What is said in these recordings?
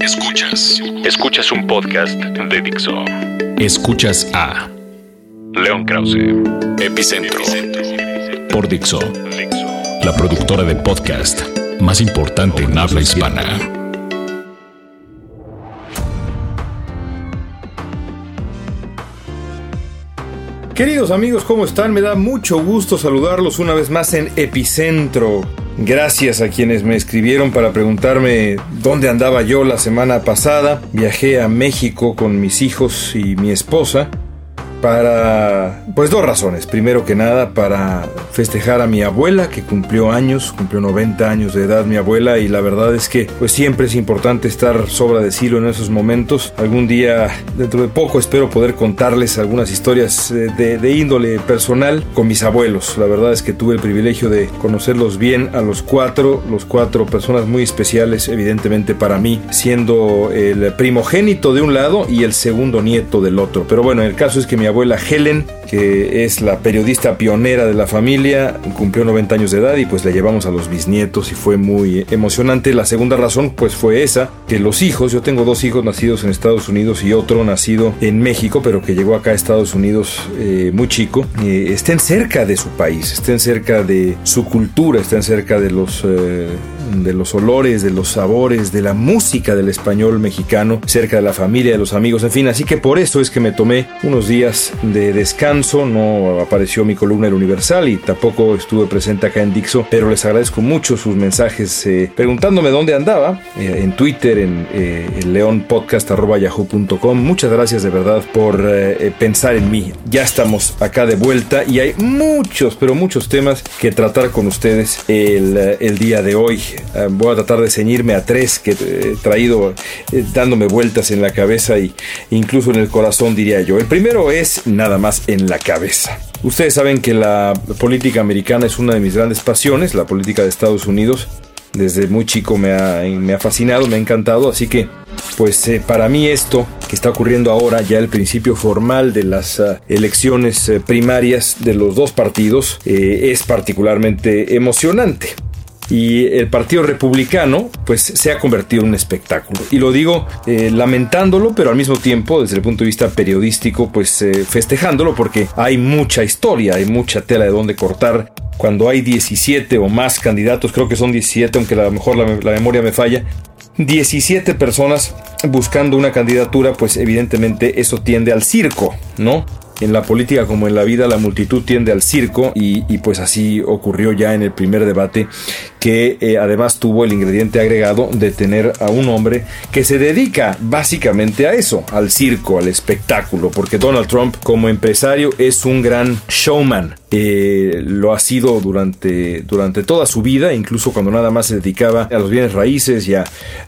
Escuchas. Escuchas un podcast de Dixo. Escuchas a León Krause, Epicentro, por Dixo, la productora de podcast más importante en habla hispana. Queridos amigos, ¿cómo están? Me da mucho gusto saludarlos una vez más en Epicentro. Gracias a quienes me escribieron para preguntarme dónde andaba yo la semana pasada. Viajé a México con mis hijos y mi esposa para, pues dos razones. Primero que nada, para festejar a mi abuela que cumplió años, cumplió 90 años de edad mi abuela y la verdad es que pues siempre es importante estar sobra de silo en esos momentos. Algún día, dentro de poco, espero poder contarles algunas historias eh, de, de índole personal con mis abuelos. La verdad es que tuve el privilegio de conocerlos bien a los cuatro, los cuatro personas muy especiales evidentemente para mí, siendo el primogénito de un lado y el segundo nieto del otro. Pero bueno, el caso es que mi abuela Helen, que es la periodista pionera de la familia, cumplió 90 años de edad y pues la llevamos a los bisnietos y fue muy emocionante. La segunda razón pues fue esa, que los hijos, yo tengo dos hijos nacidos en Estados Unidos y otro nacido en México, pero que llegó acá a Estados Unidos eh, muy chico, eh, estén cerca de su país, estén cerca de su cultura, estén cerca de los, eh, de los olores, de los sabores, de la música del español mexicano, cerca de la familia, de los amigos, en fin, así que por eso es que me tomé unos días de descanso, no apareció mi columna El Universal y tampoco estuve presente acá en Dixo, pero les agradezco mucho sus mensajes eh, preguntándome dónde andaba, eh, en Twitter, en eh, leonpodcast.yahoo.com. Muchas gracias de verdad por eh, pensar en mí. Ya estamos acá de vuelta y hay muchos, pero muchos temas que tratar con ustedes el día de hoy. Voy a tratar de ceñirme a tres que he traído dándome vueltas en la cabeza e incluso en el corazón, diría yo. El primero es nada más en la cabeza. Ustedes saben que la política americana es una de mis grandes pasiones, la política de Estados Unidos. Desde muy chico me ha, fascinado, me ha encantado, así que pues eh, para mí esto que está ocurriendo ahora, ya el principio formal de las elecciones primarias de los dos partidos, eh, es particularmente emocionante y el Partido Republicano pues se ha convertido en un espectáculo. Y lo digo eh, lamentándolo, pero al mismo tiempo desde el punto de vista periodístico pues eh, festejándolo porque hay mucha historia, hay mucha tela de donde cortar. Cuando hay 17 o más candidatos, creo que son 17, aunque a lo mejor la, la memoria me falla, 17 personas buscando una candidatura, pues evidentemente eso tiende al circo, ¿no? en la política como en la vida la multitud tiende al circo y, y pues así ocurrió ya en el primer debate que eh, además tuvo el ingrediente agregado de tener a un hombre que se dedica básicamente a eso, al circo, al espectáculo, porque Donald Trump como empresario es un gran showman. Eh, lo ha sido durante, durante toda su vida, incluso cuando nada más se dedicaba a los bienes raíces y a,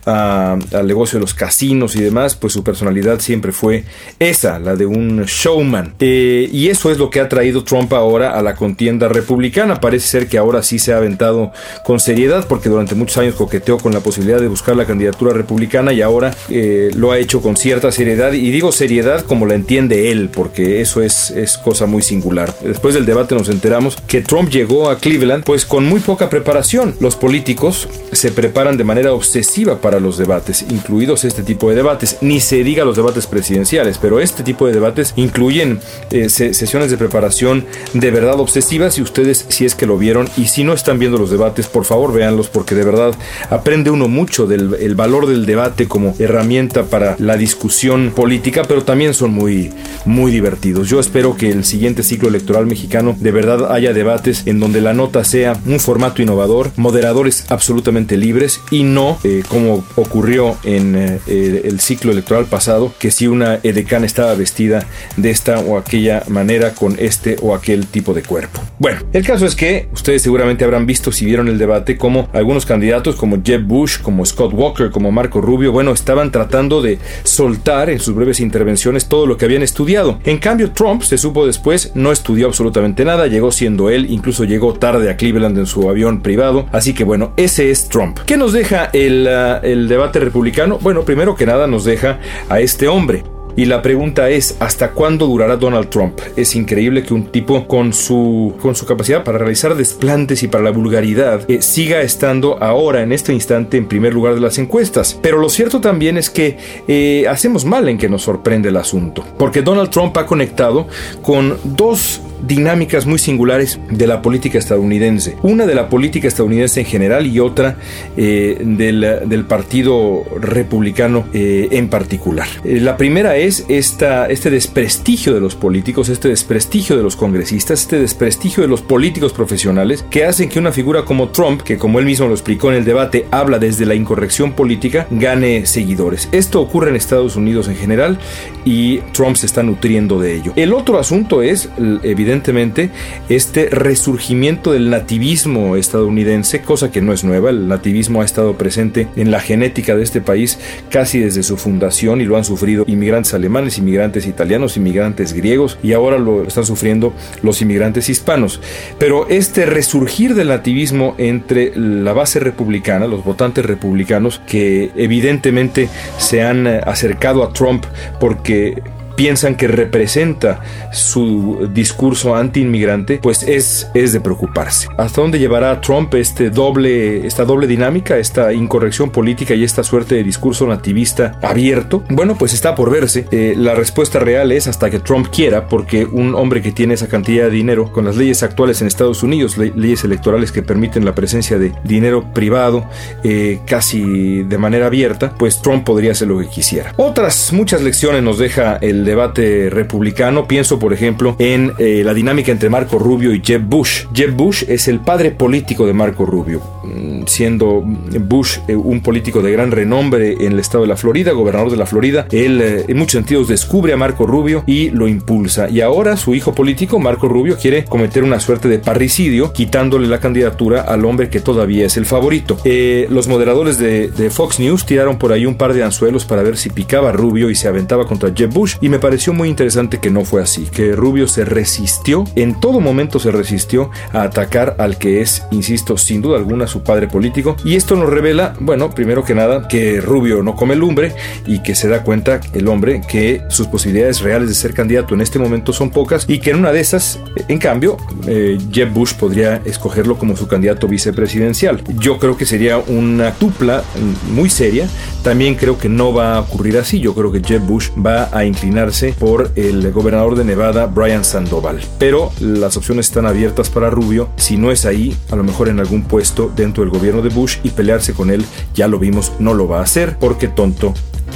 al negocio de los casinos y demás, pues su personalidad siempre fue esa, la de un showman. Eh, y eso es lo que ha traído Trump ahora a la contienda republicana. Parece ser que ahora sí se ha aventado con seriedad, porque durante muchos años coqueteó con la posibilidad de buscar la candidatura republicana y ahora eh, lo ha hecho con cierta seriedad. Y digo seriedad como la entiende él, porque eso es, es cosa muy singular. Después del debate nos enteramos que Trump llegó a Cleveland pues con muy poca preparación. Los políticos se preparan de manera obsesiva para los debates, incluidos este tipo de debates. Ni se diga los debates presidenciales, pero este tipo de debates incluyen eh, sesiones de preparación de verdad obsesivas y ustedes si es que lo vieron y si no están viendo los debates, por favor véanlos porque de verdad aprende uno mucho del el valor del debate como herramienta para la discusión política, pero también son muy, muy divertidos. Yo espero que el siguiente ciclo electoral mexicano de verdad haya debates en donde la nota sea un formato innovador, moderadores absolutamente libres y no eh, como ocurrió en eh, el ciclo electoral pasado, que si una edecán estaba vestida de esta o aquella manera con este o aquel tipo de cuerpo. Bueno, el caso es que ustedes seguramente habrán visto si vieron el debate como algunos candidatos como Jeb Bush, como Scott Walker, como Marco Rubio, bueno, estaban tratando de soltar en sus breves intervenciones todo lo que habían estudiado. En cambio, Trump, se supo después, no estudió absolutamente nada, llegó siendo él, incluso llegó tarde a Cleveland en su avión privado, así que bueno, ese es Trump. ¿Qué nos deja el, uh, el debate republicano? Bueno, primero que nada nos deja a este hombre Y la pregunta es, ¿hasta cuándo durará Donald Trump? Es increíble que un tipo con su, con su capacidad para realizar desplantes y para la vulgaridad eh, siga estando ahora en este instante en primer lugar de las encuestas. Pero lo cierto también es que eh, hacemos mal en que nos sorprende el asunto, porque Donald Trump ha conectado con dos dinámicas muy singulares de la política estadounidense. Una de la política estadounidense en general y otra eh, del, Partido Republicano eh, en particular. Eh, la primera es esta, este desprestigio de los políticos, este desprestigio de los congresistas, este desprestigio de los políticos profesionales que hacen que una figura como Trump, que como él mismo lo explicó en el debate, habla desde la incorrección política, gane seguidores. Esto ocurre en Estados Unidos en general y Trump se está nutriendo de ello. El otro asunto es, evidentemente, evidentemente este resurgimiento del nativismo estadounidense, cosa que no es nueva, el nativismo ha estado presente en la genética de este país casi desde su fundación y lo han sufrido inmigrantes alemanes, inmigrantes italianos, inmigrantes griegos y ahora lo están sufriendo los inmigrantes hispanos. Pero este resurgir del nativismo entre la base republicana, los votantes republicanos que evidentemente se han acercado a Trump porque piensan que representa su discurso anti-inmigrante, pues es, es de preocuparse. ¿Hasta dónde llevará Trump este doble, esta doble dinámica, esta incorrección política y esta suerte de discurso nativista abierto? Bueno, pues está por verse. Eh, la respuesta real es hasta que Trump quiera, porque un hombre que tiene esa cantidad de dinero, con las leyes actuales en Estados Unidos, leyes electorales que permiten la presencia de dinero privado eh, casi de manera abierta, pues Trump podría hacer lo que quisiera. Otras muchas lecciones nos deja el debate republicano. Pienso, por ejemplo, en eh, la dinámica entre Marco Rubio y Jeb Bush. Jeb Bush es el padre político de Marco Rubio, mm, siendo Bush eh, un político de gran renombre en el estado de la Florida, gobernador de la Florida. Él, eh, en muchos sentidos, descubre a Marco Rubio y lo impulsa. Y ahora su hijo político, Marco Rubio, quiere cometer una suerte de parricidio, quitándole la candidatura al hombre que todavía es el favorito. los moderadores de, de Fox News tiraron por ahí un par de anzuelos para ver si picaba Rubio y se aventaba contra Jeb Bush. Y me pareció muy interesante que no fue así, que Rubio se resistió, en todo momento se resistió a atacar al que es, insisto, sin duda alguna su padre político. Y esto nos revela, bueno, primero que nada, que Rubio no come lumbre y que se da cuenta el hombre que sus posibilidades reales de ser candidato en este momento son pocas y que en una de esas, en cambio, eh, Jeb Bush podría escogerlo como su candidato vicepresidencial. Yo creo que sería una dupla muy seria. También creo que no va a ocurrir así. Yo creo que Jeb Bush va a inclinar por el gobernador de Nevada, Brian Sandoval. Pero las opciones están abiertas para Rubio. Si no es ahí, a lo mejor en algún puesto dentro del gobierno de Bush y pelearse con él, ya lo vimos, no lo va a hacer porque tonto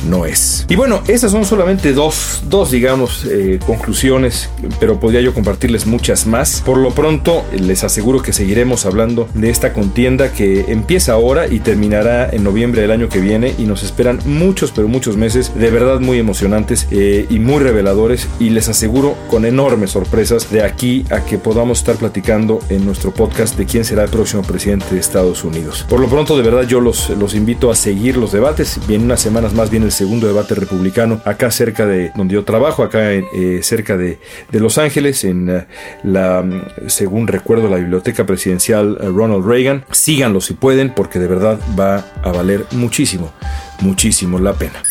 no es. Y bueno, esas son solamente dos, dos digamos, eh, conclusiones, pero podría yo compartirles muchas más. Por lo pronto, les aseguro que seguiremos hablando de esta contienda que empieza ahora y terminará en noviembre del año que viene y nos esperan muchos, pero muchos meses de verdad muy emocionantes eh, y muy reveladores y les aseguro con enormes sorpresas de aquí a que podamos estar platicando en nuestro podcast de quién será el próximo presidente de Estados Unidos. Por lo pronto, de verdad, yo los, los invito a seguir los debates y en unas semanas más viene el segundo debate republicano acá cerca de donde yo trabajo, acá eh, cerca de, Los Ángeles, en eh, la, según recuerdo, la biblioteca presidencial eh, Ronald Reagan. Síganlo si pueden, porque de verdad va a valer muchísimo, muchísimo la pena.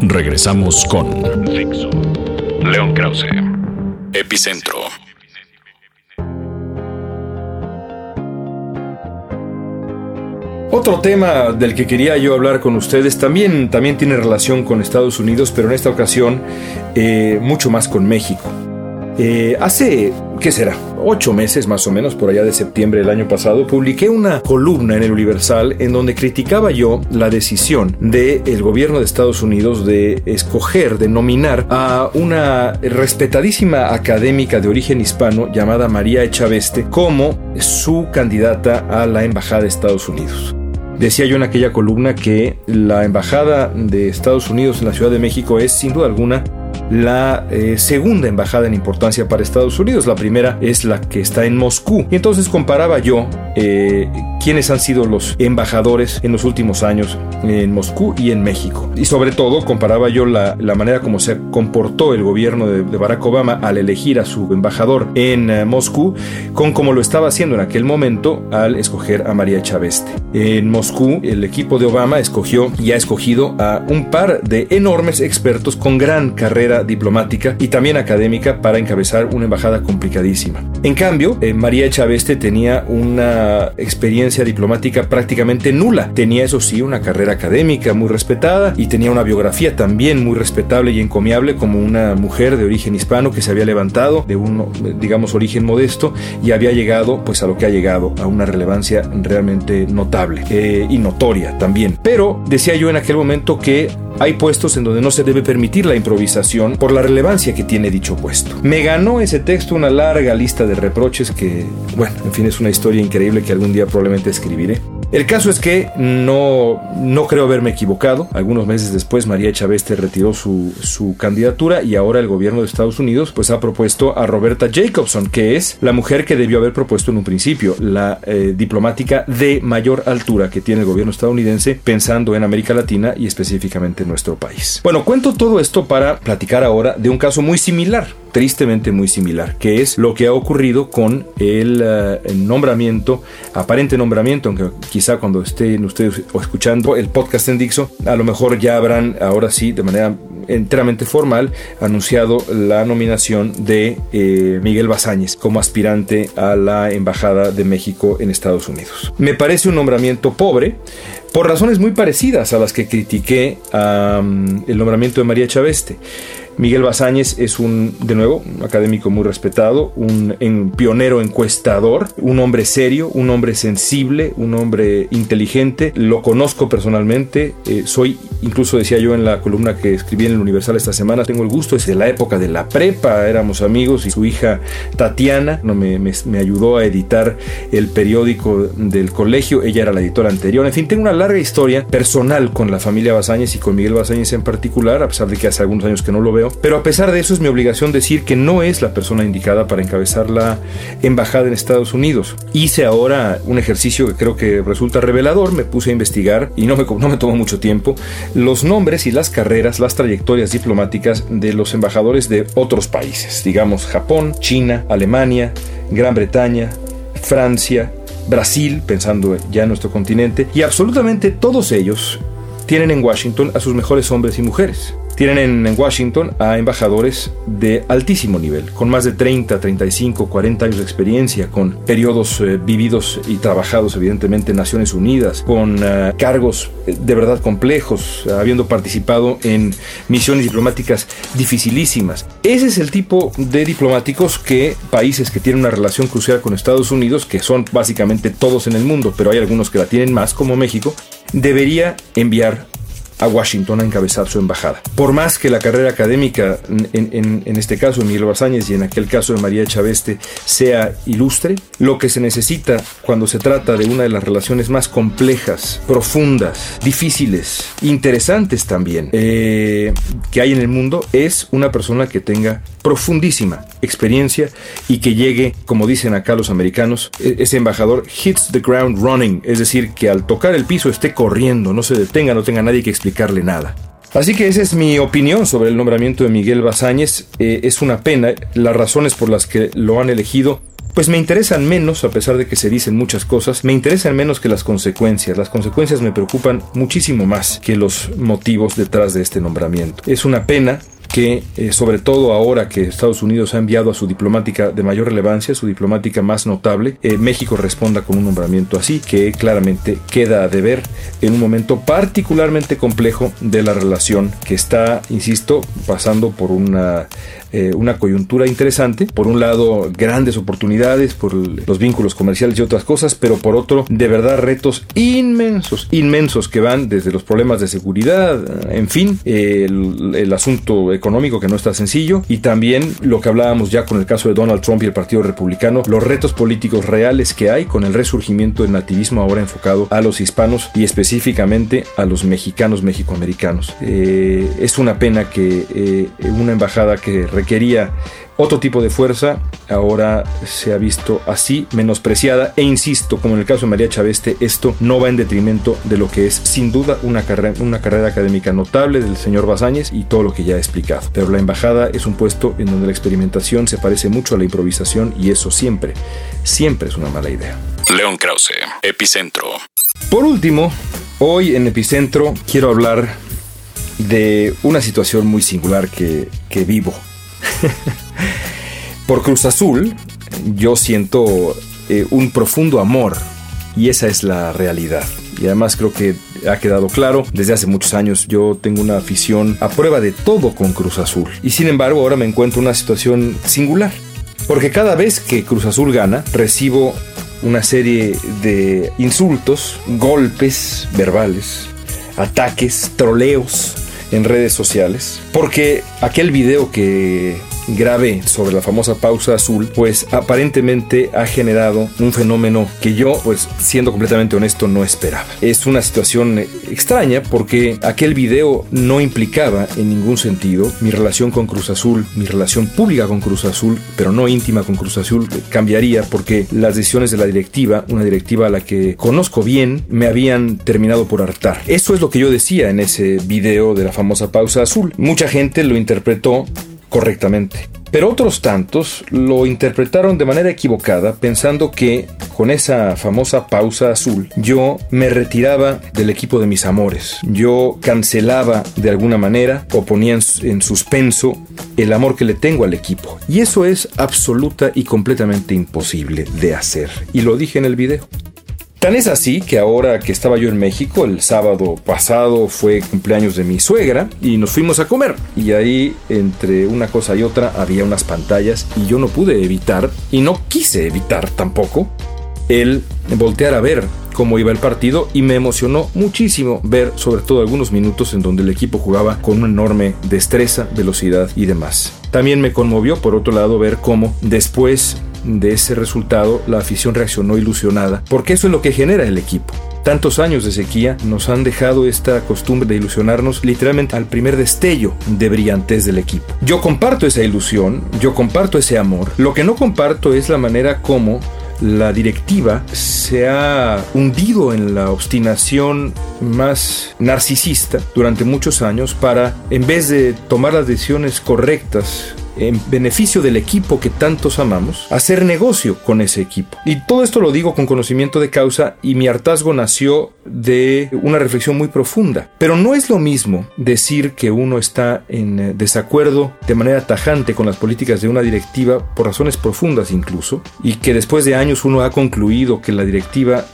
Regresamos con León Krause, Epicentro. Otro tema del que quería yo hablar con ustedes también, también tiene relación con Estados Unidos, pero en esta ocasión eh, mucho más con México. Eh, hace, ¿qué será? Ocho meses más o menos, por allá de septiembre del año pasado, publiqué una columna en el Universal en donde criticaba yo la decisión del gobierno de Estados Unidos de escoger, de nominar a una respetadísima académica de origen hispano llamada María Echaveste como su candidata a la Embajada de Estados Unidos. Decía yo en aquella columna que la Embajada de Estados Unidos en la Ciudad de México es sin duda alguna la eh, segunda embajada en importancia para Estados Unidos. La primera es la que está en Moscú. Y entonces comparaba yo eh, quiénes han sido los embajadores en los últimos años en Moscú y en México. Y sobre todo comparaba yo la, manera como se comportó el gobierno de, Barack Obama al elegir a su embajador en eh, Moscú con cómo lo estaba haciendo en aquel momento al escoger a María Chaveste. En Moscú el equipo de Obama escogió y ha escogido a un par de enormes expertos con gran carrera diplomática y también académica para encabezar una embajada complicadísima. En cambio, eh, María Chaveste tenía una experiencia diplomática prácticamente nula. Tenía, eso sí, una carrera académica muy respetada y tenía una biografía también muy respetable y encomiable como una mujer de origen hispano que se había levantado de un, digamos, origen modesto y había llegado pues a lo que ha llegado, a una relevancia realmente notable eh, y notoria también. Pero decía yo en aquel momento que hay puestos en donde no se debe permitir la improvisación por la relevancia que tiene dicho puesto. Me ganó ese texto una larga lista de reproches que, bueno, en fin, es una historia increíble que algún día probablemente escribiré. El caso es que no, no creo haberme equivocado. Algunos meses después María Chaveste retiró su, su candidatura y ahora el gobierno de Estados Unidos pues ha propuesto a Roberta Jacobson, que es la mujer que debió haber propuesto en un principio, la eh, diplomática de mayor altura que tiene el gobierno estadounidense pensando en América Latina y específicamente en nuestro país. Bueno, cuento todo esto para platicar ahora de un caso muy similar tristemente muy similar, que es lo que ha ocurrido con el, eh, nombramiento, aparente nombramiento, aunque cuando estén ustedes escuchando el podcast en Dixo, a lo mejor ya habrán ahora sí de manera enteramente formal anunciado la nominación de eh, Miguel Bazáñez como aspirante a la Embajada de México en Estados Unidos. Me parece un nombramiento pobre, por razones muy parecidas a las que critiqué el nombramiento de María Chaveste. Miguel Bazáñez es un, de nuevo, un académico muy respetado, un pionero encuestador, un hombre serio, un hombre sensible, un hombre inteligente. Lo conozco personalmente, eh, soy, incluso decía yo en la columna que escribí en el Universal esta semana, tengo el gusto, es de la época de la prepa, éramos amigos y su hija Tatiana no, me, me ayudó a editar el periódico del colegio, ella era la editora anterior, en fin, tengo una larga historia personal con la familia Bazáñez y con Miguel Bazáñez en particular, a pesar de que hace algunos años que no lo veo pero a pesar de eso es mi obligación decir que no es la persona indicada para encabezar la embajada en Estados Unidos. Hice ahora un ejercicio que creo que resulta revelador, me puse a investigar y no me, no me tomó mucho tiempo los nombres y las carreras, las trayectorias diplomáticas de los embajadores de otros países, digamos Japón, China, Alemania, Gran Bretaña, Francia, Brasil, pensando ya en nuestro continente, y absolutamente todos ellos tienen en Washington a sus mejores hombres y mujeres. Tienen en, Washington a embajadores de altísimo nivel, con más de 30, 35, 40 años de experiencia, con periodos eh, vividos y trabajados evidentemente en Naciones Unidas, con eh, cargos eh, de verdad complejos, habiendo participado en misiones diplomáticas dificilísimas. Ese es el tipo de diplomáticos que países que tienen una relación crucial con Estados Unidos, que son básicamente todos en el mundo, pero hay algunos que la tienen más, como México, debería enviar a Washington a encabezar su embajada. Por más que la carrera académica, en, este caso de Miguel Bazáñez y en aquel caso de María Chaveste, sea ilustre, lo que se necesita cuando se trata de una de las relaciones más complejas, profundas, difíciles, interesantes también, eh, que hay en el mundo, es una persona que tenga profundísima experiencia y que llegue, como dicen acá los americanos, e, ese embajador hits the ground running, es decir, que al tocar el piso esté corriendo, no se detenga, no tenga nadie que explicarle nada. Así que esa es mi opinión sobre el nombramiento de Miguel Bazáñez. Eh, es una pena, las razones por las que lo han elegido pues me interesan menos, a pesar de que se dicen muchas cosas, me interesan menos que las consecuencias. Las consecuencias me preocupan muchísimo más que los motivos detrás de este nombramiento. Es una pena que eh, sobre todo ahora que Estados Unidos ha enviado a su diplomática de mayor relevancia, su diplomática más notable, eh, México responda con un nombramiento así, que claramente queda a deber en un momento particularmente complejo de la relación que está, insisto, pasando por una eh, una coyuntura interesante. Por un lado, grandes oportunidades por los vínculos comerciales y otras cosas, pero por otro, de verdad, retos inmensos, inmensos que van desde los problemas de seguridad, en fin, el, el asunto económico que no está sencillo y también lo que hablábamos ya con el caso de Donald Trump y el Partido Republicano, los retos políticos reales que hay con el resurgimiento del nativismo ahora enfocado a los hispanos y específicamente a los mexicanos mexicoamericanos. Eh, es una pena que eh, una embajada que quería otro tipo de fuerza, ahora se ha visto así, menospreciada, e insisto, como en el caso de María Chaveste, esto no va en detrimento de lo que es sin duda una carrera, una carrera académica notable del señor Bazáñez y todo lo que ya he explicado. Pero la embajada es un puesto en donde la experimentación se parece mucho a la improvisación y eso siempre, siempre es una mala idea. León Krause, Epicentro. Por último, hoy en Epicentro quiero hablar de una situación muy singular que, que vivo. Por Cruz Azul, yo siento eh, un profundo amor y esa es la realidad. Y además creo que ha quedado claro, desde hace muchos años yo tengo una afición a prueba de todo con Cruz Azul. Y sin embargo ahora me encuentro en una situación singular. Porque cada vez que Cruz Azul gana, recibo una serie de insultos, golpes verbales, ataques, troleos en redes sociales. Porque aquel video que grave sobre la famosa pausa azul, pues aparentemente ha generado un fenómeno que yo, pues siendo completamente honesto, no esperaba. Es una situación extraña porque aquel video no implicaba en ningún sentido mi relación con Cruz Azul, mi relación pública con Cruz Azul, pero no íntima con Cruz Azul, cambiaría porque las decisiones de la directiva, una directiva a la que conozco bien, me habían terminado por hartar. Eso es lo que yo decía en ese video de la famosa pausa azul. Mucha gente lo interpretó correctamente. Pero otros tantos lo interpretaron de manera equivocada pensando que con esa famosa pausa azul yo me retiraba del equipo de mis amores. Yo cancelaba de alguna manera o ponía en suspenso el amor que le tengo al equipo. Y eso es absoluta y completamente imposible de hacer. Y lo dije en el video. Tan es así que ahora que estaba yo en México, el sábado pasado fue cumpleaños de mi suegra y nos fuimos a comer. Y ahí, entre una cosa y otra, había unas pantallas y yo no pude evitar, y no quise evitar tampoco, el voltear a ver cómo iba el partido y me emocionó muchísimo ver sobre todo algunos minutos en donde el equipo jugaba con una enorme destreza, velocidad y demás. También me conmovió por otro lado ver cómo después de ese resultado, la afición reaccionó ilusionada, porque eso es lo que genera el equipo. Tantos años de sequía nos han dejado esta costumbre de ilusionarnos literalmente al primer destello de brillantez del equipo. Yo comparto esa ilusión, yo comparto ese amor. Lo que no comparto es la manera como la directiva se ha hundido en la obstinación más narcisista durante muchos años para, en vez de tomar las decisiones correctas en beneficio del equipo que tantos amamos, hacer negocio con ese equipo. Y todo esto lo digo con conocimiento de causa y mi hartazgo nació de una reflexión muy profunda. Pero no es lo mismo decir que uno está en eh, desacuerdo de manera tajante con las políticas de una directiva por razones profundas incluso, y que después de años uno ha concluido que la directiva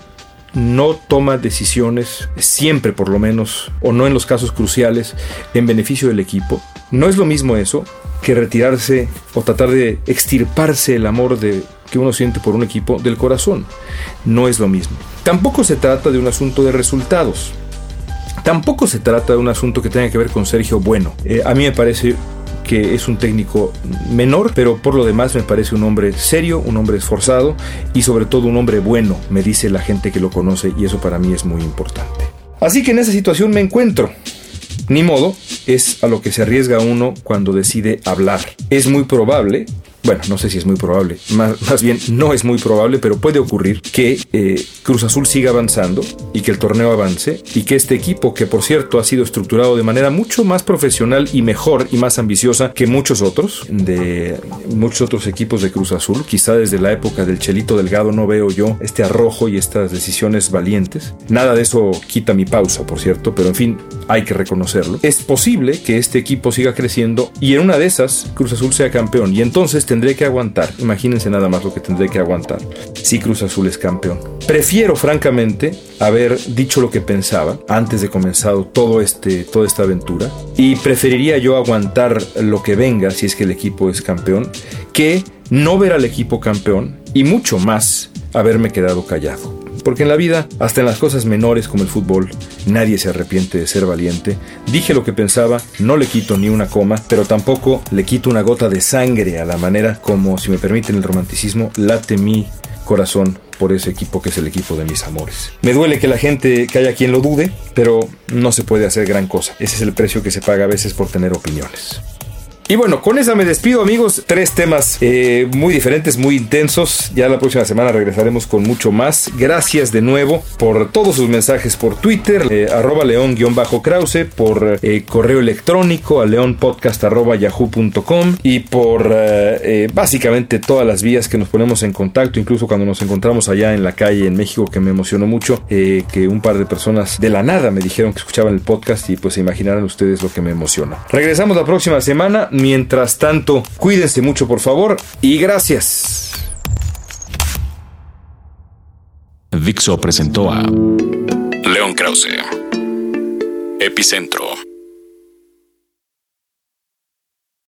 no toma decisiones, siempre por lo menos, o no en los casos cruciales, en beneficio del equipo. No es lo mismo eso que retirarse o tratar de extirparse el amor de, que uno siente por un equipo del corazón. No es lo mismo. Tampoco se trata de un asunto de resultados. Tampoco se trata de un asunto que tenga que ver con Sergio Bueno. Eh, a mí me parece que es un técnico menor, pero por lo demás me parece un hombre serio, un hombre esforzado y sobre todo un hombre bueno, me dice la gente que lo conoce y eso para mí es muy importante. Así que en esa situación me encuentro. Ni modo, es a lo que se arriesga uno cuando decide hablar. Es muy probable bueno, no sé si es muy probable, más, bien no es muy probable, pero puede ocurrir que eh, Cruz Azul siga avanzando y que el torneo avance y que este equipo, que por cierto ha sido estructurado de manera mucho más profesional y mejor y más ambiciosa que muchos otros, de muchos otros equipos de Cruz Azul, quizá desde la época del Chelito Delgado no veo yo este arrojo y estas decisiones valientes. Nada de eso quita mi pausa, por cierto, pero en fin, hay que reconocerlo. Es posible que este equipo siga creciendo y en una de esas Cruz Azul sea campeón y entonces tendré que aguantar. Imagínense nada más lo que tendré que aguantar si Cruz Azul es campeón. Prefiero, francamente, haber dicho lo que pensaba antes de comenzado todo este, toda esta aventura y preferiría yo aguantar lo que venga si es que el equipo es campeón que no ver al equipo campeón y mucho más haberme quedado callado. Porque en la vida, hasta en las cosas menores como el fútbol, nadie se arrepiente de ser valiente. Dije lo que pensaba, no le quito ni una coma, pero tampoco le quito una gota de sangre a la manera como, si me permiten el romanticismo, late mi corazón por ese equipo que es el equipo de mis amores. Me duele que la gente, que haya quien lo dude, pero no se puede hacer gran cosa. Ese es el precio que se paga a veces por tener opiniones. Y bueno, con esa me despido amigos. Tres temas eh, muy diferentes, muy intensos. Ya la próxima semana regresaremos con mucho más. Gracias de nuevo por todos sus mensajes por Twitter, eh, arroba león-krause, por eh, correo electrónico a leonpodcast yahoo.com y por básicamente todas las vías que nos ponemos en contacto, incluso cuando nos encontramos allá en la calle en México, que me emocionó mucho, que un par de personas de la nada me dijeron que escuchaban el podcast y pues se imaginarán ustedes lo que me emociona. Regresamos la próxima semana. Mientras tanto, cuídense mucho por favor y gracias. Dixo presentó a León Krause, Epicentro.